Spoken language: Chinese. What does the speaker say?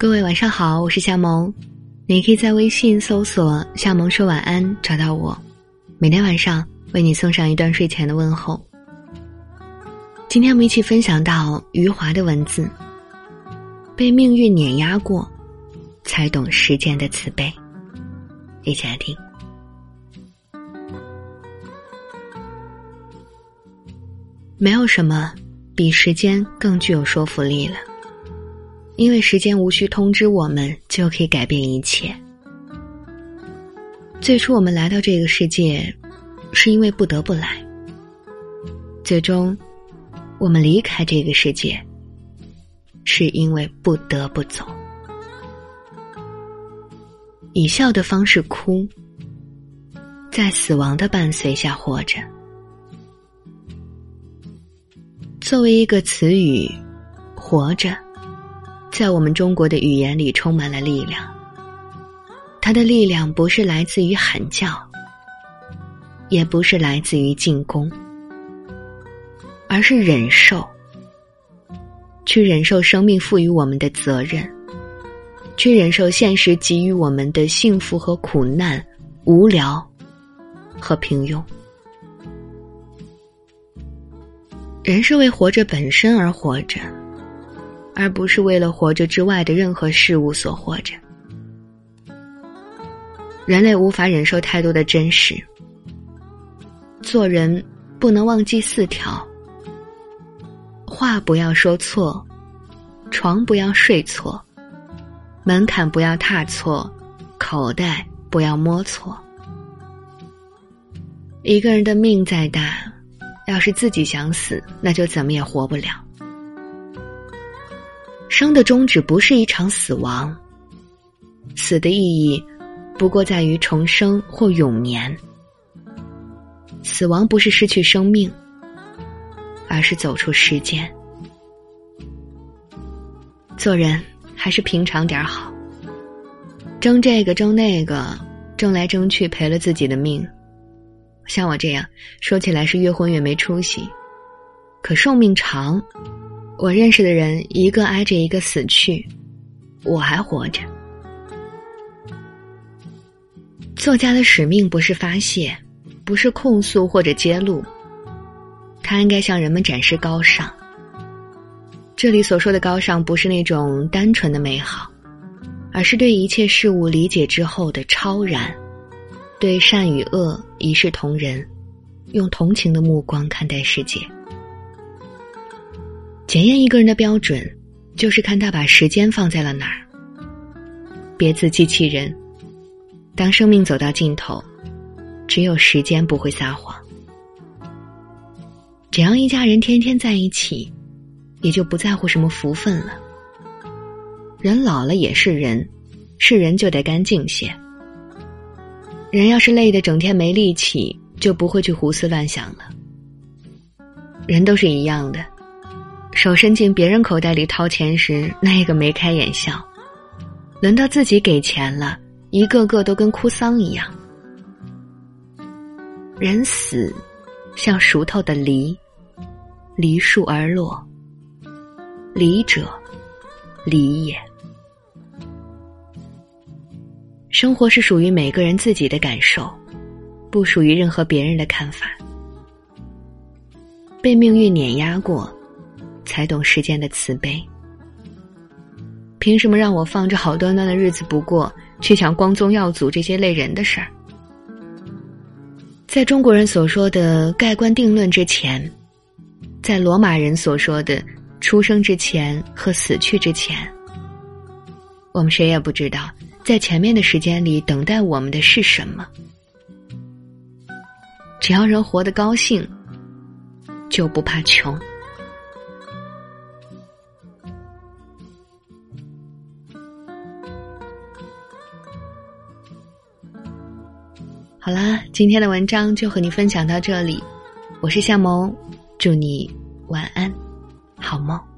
各位晚上好，我是夏萌，你可以在微信搜索“夏萌说晚安”找到我，每天晚上为你送上一段睡前的问候。今天我们一起分享到余华的文字：被命运碾压过，才懂时间的慈悲。一起来听。没有什么比时间更具有说服力了。因为时间无需通知我们就可以改变一切。最初我们来到这个世界，是因为不得不来。最终，我们离开这个世界，是因为不得不走。以笑的方式哭，在死亡的伴随下活着。作为一个词语，活着。在我们中国的语言里充满了力量，它的力量不是来自于喊叫，也不是来自于进攻，而是忍受，去忍受生命赋予我们的责任，去忍受现实给予我们的幸福和苦难、无聊和平庸。人是为活着本身而活着。而不是为了活着之外的任何事物所活着。人类无法忍受太多的真实。做人不能忘记四条：话不要说错，床不要睡错，门槛不要踏错，口袋不要摸错。一个人的命再大，要是自己想死，那就怎么也活不了。生的终止不是一场死亡，死的意义不过在于重生或永眠。死亡不是失去生命，而是走出时间。做人还是平常点好，争这个争那个，争来争去赔了自己的命。像我这样说起来是越混越没出息，可寿命长。我认识的人一个挨着一个死去，我还活着。作家的使命不是发泄，不是控诉或者揭露，他应该向人们展示高尚。这里所说的高尚，不是那种单纯的美好，而是对一切事物理解之后的超然，对善与恶一视同仁，用同情的目光看待世界。检验一个人的标准，就是看他把时间放在了哪儿。别自欺欺人，当生命走到尽头，只有时间不会撒谎。只要一家人天天在一起，也就不在乎什么福分了。人老了也是人，是人就得干净些。人要是累得整天没力气，就不会去胡思乱想了。人都是一样的。手伸进别人口袋里掏钱时，那个眉开眼笑；轮到自己给钱了，一个个都跟哭丧一样。人死，像熟透的梨，梨树而落。离者，离也。生活是属于每个人自己的感受，不属于任何别人的看法。被命运碾压过。才懂世间的慈悲。凭什么让我放着好端端的日子不过，去想光宗耀祖这些累人的事儿？在中国人所说的盖棺定论之前，在罗马人所说的出生之前和死去之前，我们谁也不知道，在前面的时间里等待我们的是什么。只要人活得高兴，就不怕穷。好啦，今天的文章就和你分享到这里，我是夏萌，祝你晚安，好梦。